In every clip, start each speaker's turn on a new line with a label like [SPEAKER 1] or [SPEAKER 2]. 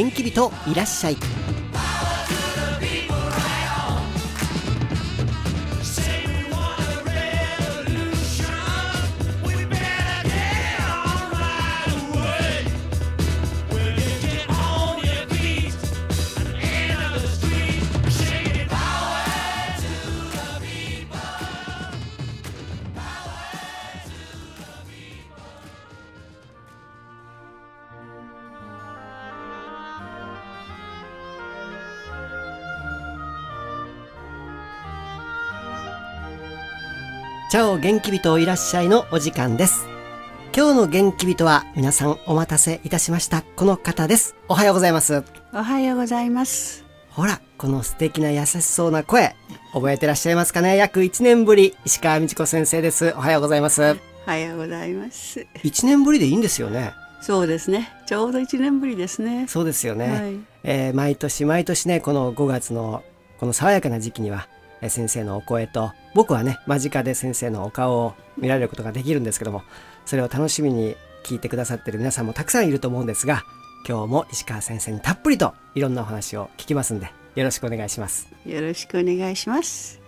[SPEAKER 1] 元気人いらっしゃい。チャオ元気人いらっしゃいのお時間です。今日の元気人は皆さんお待たせいたしました。この方です。おはようございます。
[SPEAKER 2] おはようございます。
[SPEAKER 1] ほらこの素敵な優しそうな声覚えてらっしゃいますかね。約1年ぶり。石川美智子先生です。おはようございます。
[SPEAKER 2] おはようございます。
[SPEAKER 1] 1年ぶりでいいんですよね。
[SPEAKER 2] そうですね。ちょうど1年ぶりですね。
[SPEAKER 1] そうですよね、
[SPEAKER 2] はい。
[SPEAKER 1] えー毎年毎年ねこの5月のこの爽やかな時期にはえー先生のお声と僕はね間近で先生のお顔を見られることができるんですけどもそれを楽しみに聞いてくださってる皆さんもたくさんいると思うんですが今日も石川先生にたっぷりといろんなお話を聞きますんでよろしくお願いします。
[SPEAKER 2] よろしくお願いします。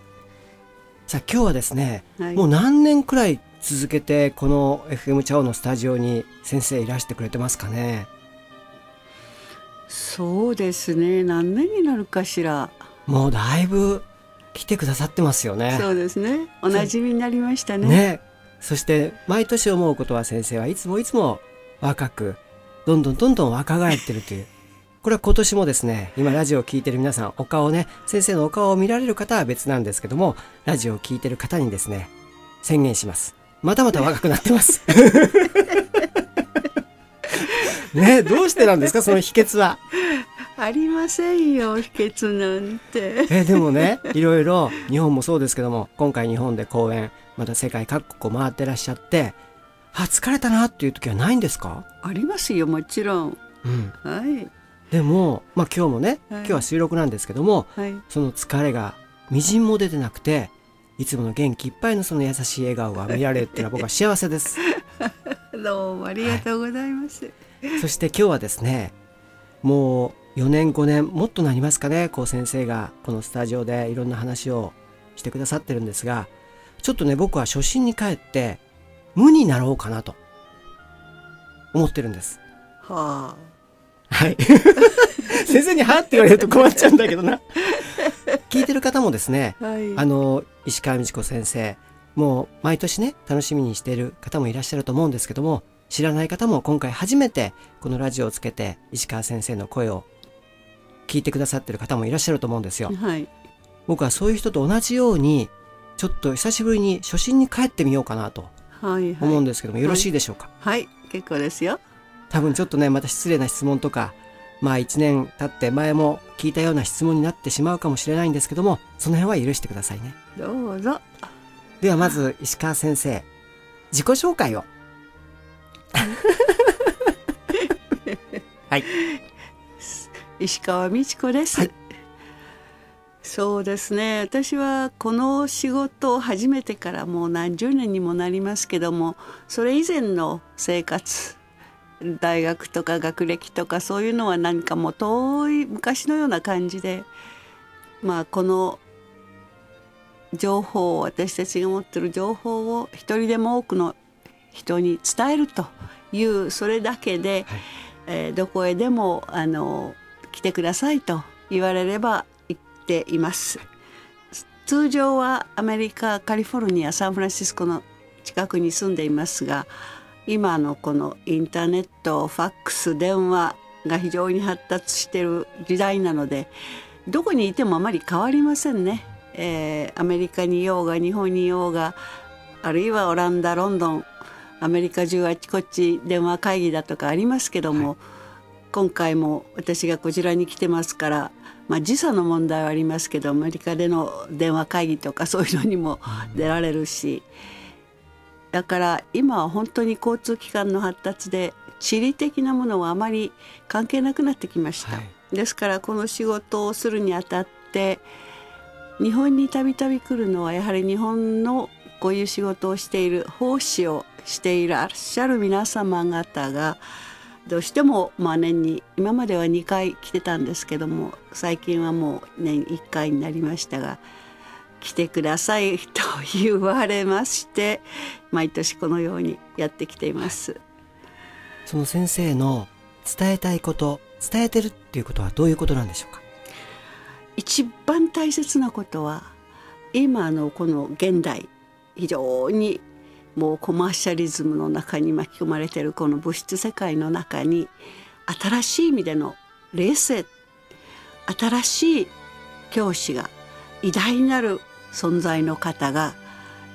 [SPEAKER 1] さあ今日はですね、
[SPEAKER 2] はい。
[SPEAKER 1] もう何年くらい続けてこの FM チャオのスタジオに先生いらしてくれてますかね？
[SPEAKER 2] そうですね。何年になるかしら。
[SPEAKER 1] もうだいぶ来てくださってますよね。
[SPEAKER 2] そうですね。お馴染みになりましたね。
[SPEAKER 1] ね。そして毎年思うことは先生はいつもいつも若くどんどんどんどん若返ってるという。これは今年もですね今ラジオを聞いてる皆さんお顔ね先生のお顔を見られる方は別なんですけどもラジオを聞いてる方にですね宣言します。またまた若くなってます。ねどうしてなんですかその秘訣は
[SPEAKER 2] ありませんよ秘訣なんて。
[SPEAKER 1] えでもねいろいろ日本もそうですけども今回日本で公演また世界各国を回ってらっしゃってあ疲れたなっていう時はないんですか？
[SPEAKER 2] ありますよもちろん。
[SPEAKER 1] うん。
[SPEAKER 2] はい。
[SPEAKER 1] でも、まあ、今日もね、
[SPEAKER 2] はい。
[SPEAKER 1] 今日は収録なんですけども
[SPEAKER 2] はい。
[SPEAKER 1] その疲れがみじんも出てなくていつもの元気いっぱいのその優しい笑顔が見られるっていうのは僕は幸せです。
[SPEAKER 2] どうもありがとうございます、
[SPEAKER 1] そして今日はですねもう4年5年もっとなりますかねこう先生がこのスタジオでいろんな話をしてくださってるんですがちょっとね僕は初心に帰って無になろうかなと思ってるんです
[SPEAKER 2] は
[SPEAKER 1] はい。先生に「は」って言われると困っちゃうんだけどな。聞いてる方もですね、
[SPEAKER 2] あはい
[SPEAKER 1] あの、石川美智子先生、もう毎年ね、楽しみにしている方もいらっしゃると思うんですけども、知らない方も今回初めてこのラジオをつけて石川先生の声を聞いてくださってる方もいらっしゃると思うんですよ。
[SPEAKER 2] はい。
[SPEAKER 1] 僕はそういう人と同じように、ちょっと久しぶりに初心に帰ってみようかなと
[SPEAKER 2] はい
[SPEAKER 1] 思うん
[SPEAKER 2] はい
[SPEAKER 1] ですけども、よろしいでしょうか？
[SPEAKER 2] はい。結構ですよ。
[SPEAKER 1] 多分ちょっとねまた失礼な質問とかまあ1年経って前も聞いたような質問になってしまうかもしれないんですけどもその辺は許してくださいね。
[SPEAKER 2] どうぞ。
[SPEAKER 1] ではまず石川先生自己紹介を。はい
[SPEAKER 2] 石川美智子です、
[SPEAKER 1] はい。
[SPEAKER 2] そうですね。私はこの仕事を始めてからもう何十年にもなりますけどもそれ以前の生活大学とか学歴とかそういうのは何かもう遠い昔のような感じでまあこの情報を私たちが持ってる情報を一人でも多くの人に伝えるというそれだけで、
[SPEAKER 1] はい。
[SPEAKER 2] えーどこへでもあの来てくださいと言われれば行っています。通常はアメリカカリフォルニアサンフランシスコの近くに住んでいますが今のこのインターネットファックス電話が非常に発達している時代なのでどこにいてもあまり変わりませんね。えーアメリカにいようが日本にいようがあるいはオランダロンドンアメリカ中あちこち電話会議だとかありますけども、今回も私がこちらに来てますから、まあ、時差の問題はありますけどアメリカでの電話会議とかそういうのにも出られるしだから今は本当に交通機関の発達で地理的なものはあまり関係なくなってきました。
[SPEAKER 1] はい
[SPEAKER 2] ですからこの仕事をするにあたって日本にたびたび来るのはやはり日本のこういう仕事をしている奉仕をしていらっしゃる皆様方がどうしてもまあ年に今までは2回来てたんですけども最近はもう年1回になりましたが来てください と言われまして毎年このようにやってきています。
[SPEAKER 1] その先生の伝えたいこと伝えてるっていうことはどういうことなんでしょうか？
[SPEAKER 2] 一番大切なことは今のこの現代非常にもうコマーシャリズムの中に巻き込まれてるこの物質世界の中に新しい意味での冷静新しい教師が偉大なる存在の方が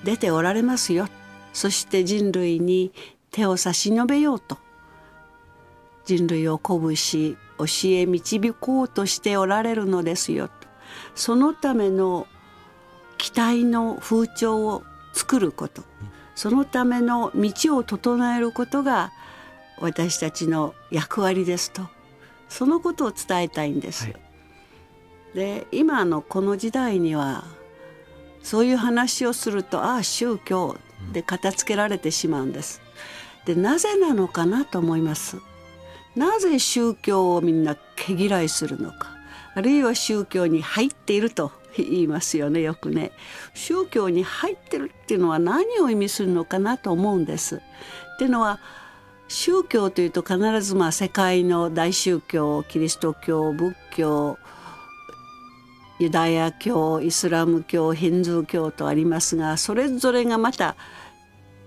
[SPEAKER 2] 出ておられますよ。そして人類に手を差し伸べようと人類を鼓舞し教え導こうとしておられるのですよ。とそのための期待の風潮を作ること。そのための道を整えることが私たちの役割ですとそのことを伝えたいんです。はい、で今のこの時代にはそういう話をするとああ宗教で片付けられてしまうんです。でなぜなのかなと思います。なぜ宗教をみんな毛嫌いするのかあるいは宗教に入っていると言いますよねよくね宗教に入ってるっていうのは何を意味するのかなと思うんです。っていうのは宗教というと必ずまあ世界の大宗教キリスト教仏教ユダヤ教イスラム教ヒンズー教とありますがそれぞれがまた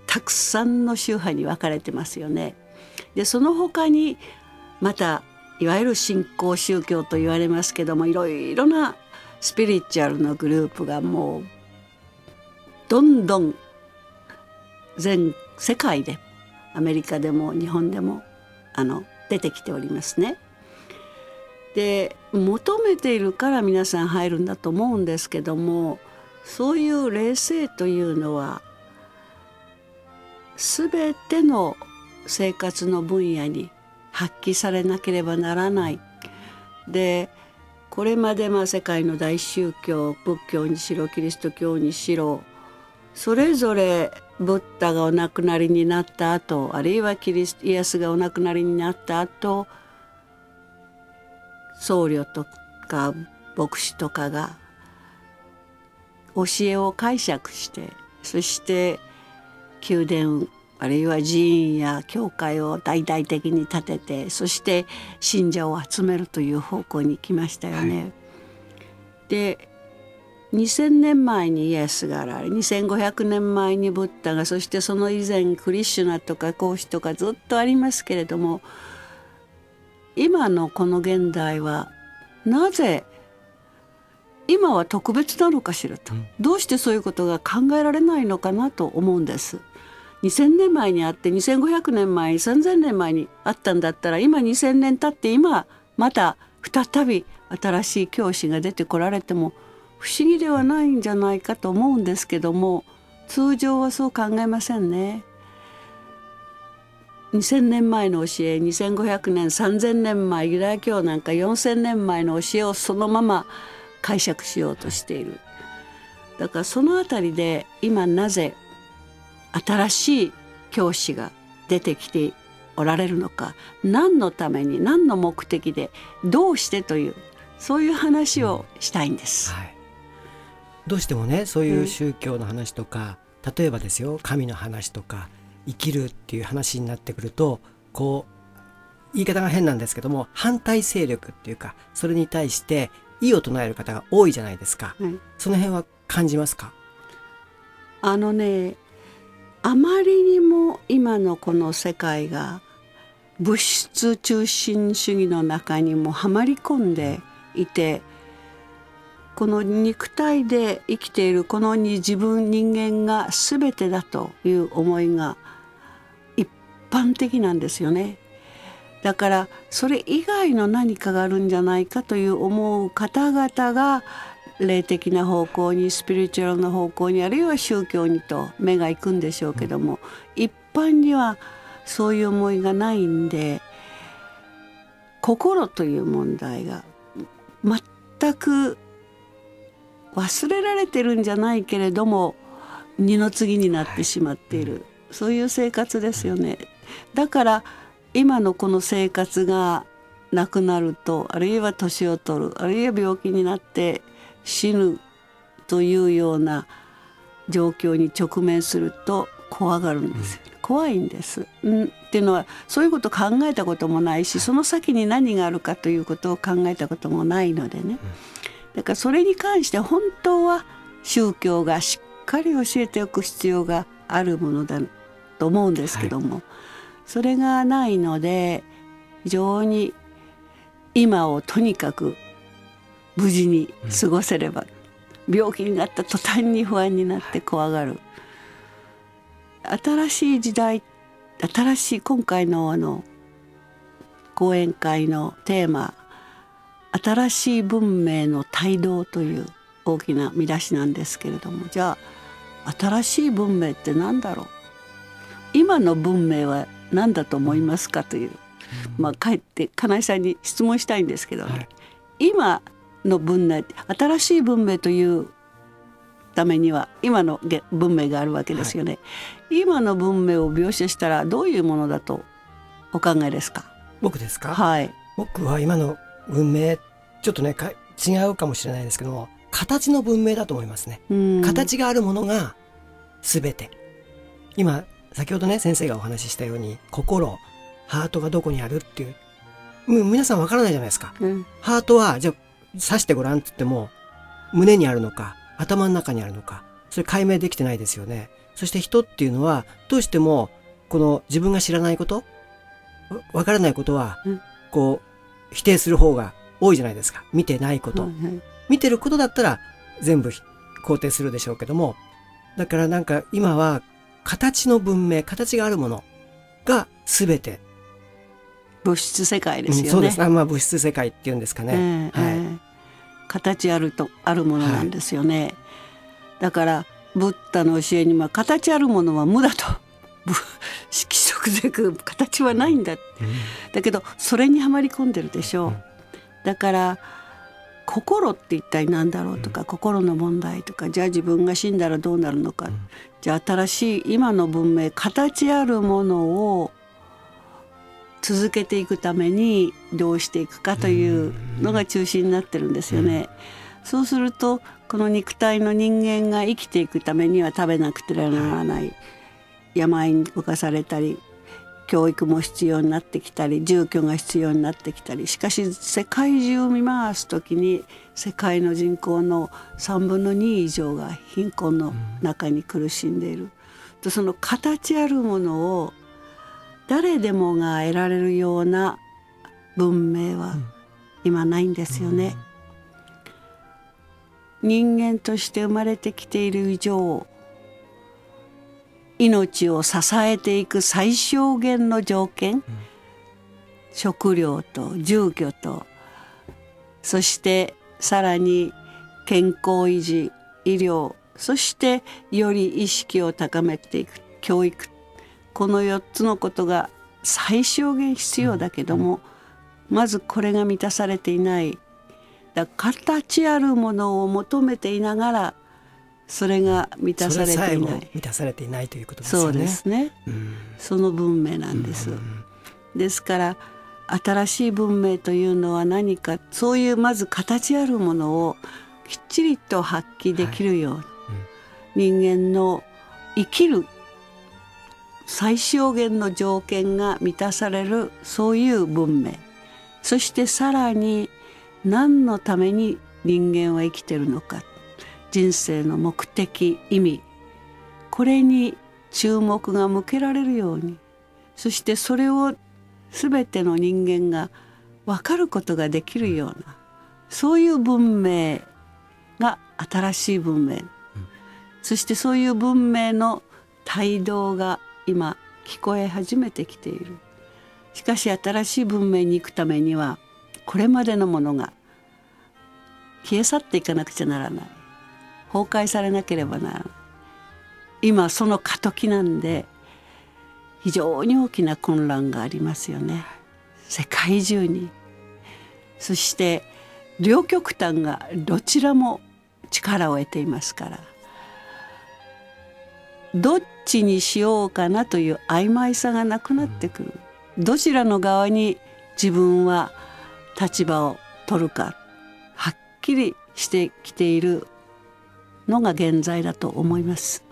[SPEAKER 2] たくさんの宗派に分かれてますよね。でその他にまたいわゆる新興宗教と言われますけどもいろいろなスピリチュアルのグループがもうどんどん全世界でアメリカでも日本でもあの出てきておりますね。で求めているから皆さん入るんだと思うんですけどもそういう霊性というのは全ての生活の分野に発揮されなければならない。でこれまでまあ世界の大宗教仏教にしろキリスト教にしろそれぞれブッダがお亡くなりになった後あるいはキリスイエスがお亡くなりになった後僧侶とか牧師とかが教えを解釈してそして宮殿あるいは寺院や教会を大々的に建ててそして信者を集めるという方向に来ましたよね。はい、で2,000年前にイエスが現れ2,500年前にブッダがそしてその以前クリシュナとか孔子とかずっとありますけれども今のこの現代はなぜ今は特別なのかしらと、どうしてそういうことが考えられないのかなと思うんです。2,000年前にあって2,500年前3,000年前にあったんだったら今2,000年経って今また再び新しい教師が出てこられても不思議ではないんじゃないかと思うんですけども通常はそう考えませんね。2,000年前の教え2,500年3,000年前ユダヤ教なんか4,000年前の教えをそのまま解釈しようとしている。だからその辺りで今なぜ新しい教師が出てきておられるのか何のために何の目的でどうしてというそういう話をしたいんです。はい、
[SPEAKER 1] どうしてもねそういう宗教の話とか、うん、例えばですよ神の話とか生きるっていう話になってくるとこう言い方が変なんですけども反対勢力っていうかそれに対して異を唱える方が多いじゃないですか、はい、その辺は感じますか？
[SPEAKER 2] あのねあまりにも今のこの世界が物質中心主義の中にもはまり込んでいてこの肉体で生きているこのに自分人間が全てだという思いが一般的なんですよね。だからそれ以外の何かがあるんじゃないかという思う方々が霊的な方向にスピリチュアルな方向にあるいは宗教にと目が行くんでしょうけども、一般にはそういう思いがないんで心という問題が全く忘れられてるんじゃないけれども二の次になってしまっている、そういう生活ですよね。だから今のこの生活がなくなるとあるいは年を取るあるいは病気になって死ぬというような状況に直面すると怖がるんです。よ、ね、怖いんです。うん。っていうのはそういうこと考えたこともないしその先に何があるかということを考えたこともないのでね。だからそれに関して本当は宗教がしっかり教えておく必要があるものだと思うんですけども、はい、それがないので非常に今をとにかく無事に過ごせれば、うん、病気になった途端に不安になって怖がる、はい、新しい時代新しい今回のあの講演会のテーマ「新しい文明の帯同」という大きな見出しなんですけれどもじゃあ新しい文明って何だろう？今の文明は何だと思いますかという、まあ、かえって金井さんに質問したいんですけど、ね。はい、今の文明新しい文明というためには今の文明があるわけですよね、はい、今の文明を描写したらどういうものだとお考えですか？
[SPEAKER 1] 僕ですか？
[SPEAKER 2] はい。
[SPEAKER 1] 僕は今の文明ちょっとね違うかもしれないですけども形の文明だと思いますね。形があるものが全て。今先ほどね先生がお話ししたように心ハートがどこにあるっていう皆さんわからないじゃないですか、うん、ハートはじゃあ刺してごらんって言っても胸にあるのか頭の中にあるのかそれ解明できてないですよね。そして人っていうのはどうしてもこの自分が知らないことわからないことは、こう否定する方が多いじゃないですか。見てないこと、見てることだったら全部肯定するでしょうけどもだからなんか今は形の文明形があるものが全て。
[SPEAKER 2] 物質世界ですよね、
[SPEAKER 1] うん、そうです。まあ物質世界っていうんですかね、
[SPEAKER 2] えー、はい、えー、形あるとあるものなんですよね、はい、だからブッダの教えには形あるものは無だと。色色でく形はないんだ、うん、だけどそれにはまり込んでるでしょう、うん、だから心って一体何だろうとか、うん、心の問題とかじゃあ自分が死んだらどうなるのか、じゃあ新しい今の文明形あるものを続けていくためにどうしていくかというのが中心になってるんですよね。そうするとこの肉体の人間が生きていくためには食べなくてはならない、病に侵されたり教育も必要になってきたり住居が必要になってきたりしかし世界中を見回す時に世界の人口の3分の2以上が貧困の中に苦しんでいる。とその形あるものを誰でもが得られるような文明は今ないんですよね。人間として生まれてきている以上命を支えていく最小限の条件、うん、食料と住居とそしてさらに健康維持医療そしてより意識を高めていく教育この4つのことが最小限必要だけども、まずこれが満たされていないだ形あるものを求めていながらそれが満たされていない。
[SPEAKER 1] 満たされていないということですね。
[SPEAKER 2] そうですね、うん、その文明なんです、うん、ですから新しい文明というのは何かそういうまず形あるものをきっちりと発揮できるような、はい。うん、人間の生きる最小限の条件が満たされるそういう文明。そしてさらに何のために人間は生きてるのか。人生の目的意味。これに注目が向けられるように。そしてそれを全ての人間が分かることができるような。そういう文明が新しい文明、そしてそういう文明の帯同が今聞こえ始めてきている。しかし新しい文明に行くためにはこれまでのものが消え去っていかなくちゃならない。崩壊されなければならない。今その過渡期なんで非常に大きな混乱がありますよね。世界中に。そして両極端がどちらも力を得ていますから。どっちにしようかなという曖昧さがなくなってくるどちらの側に自分は立場を取るかはっきりしてきているのが現在だと思います。